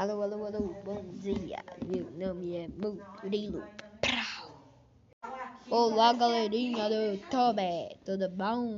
Alô, alô, alô, bom dia. Meu nome é Murilo. Olá, galerinha do YouTube, tudo bom?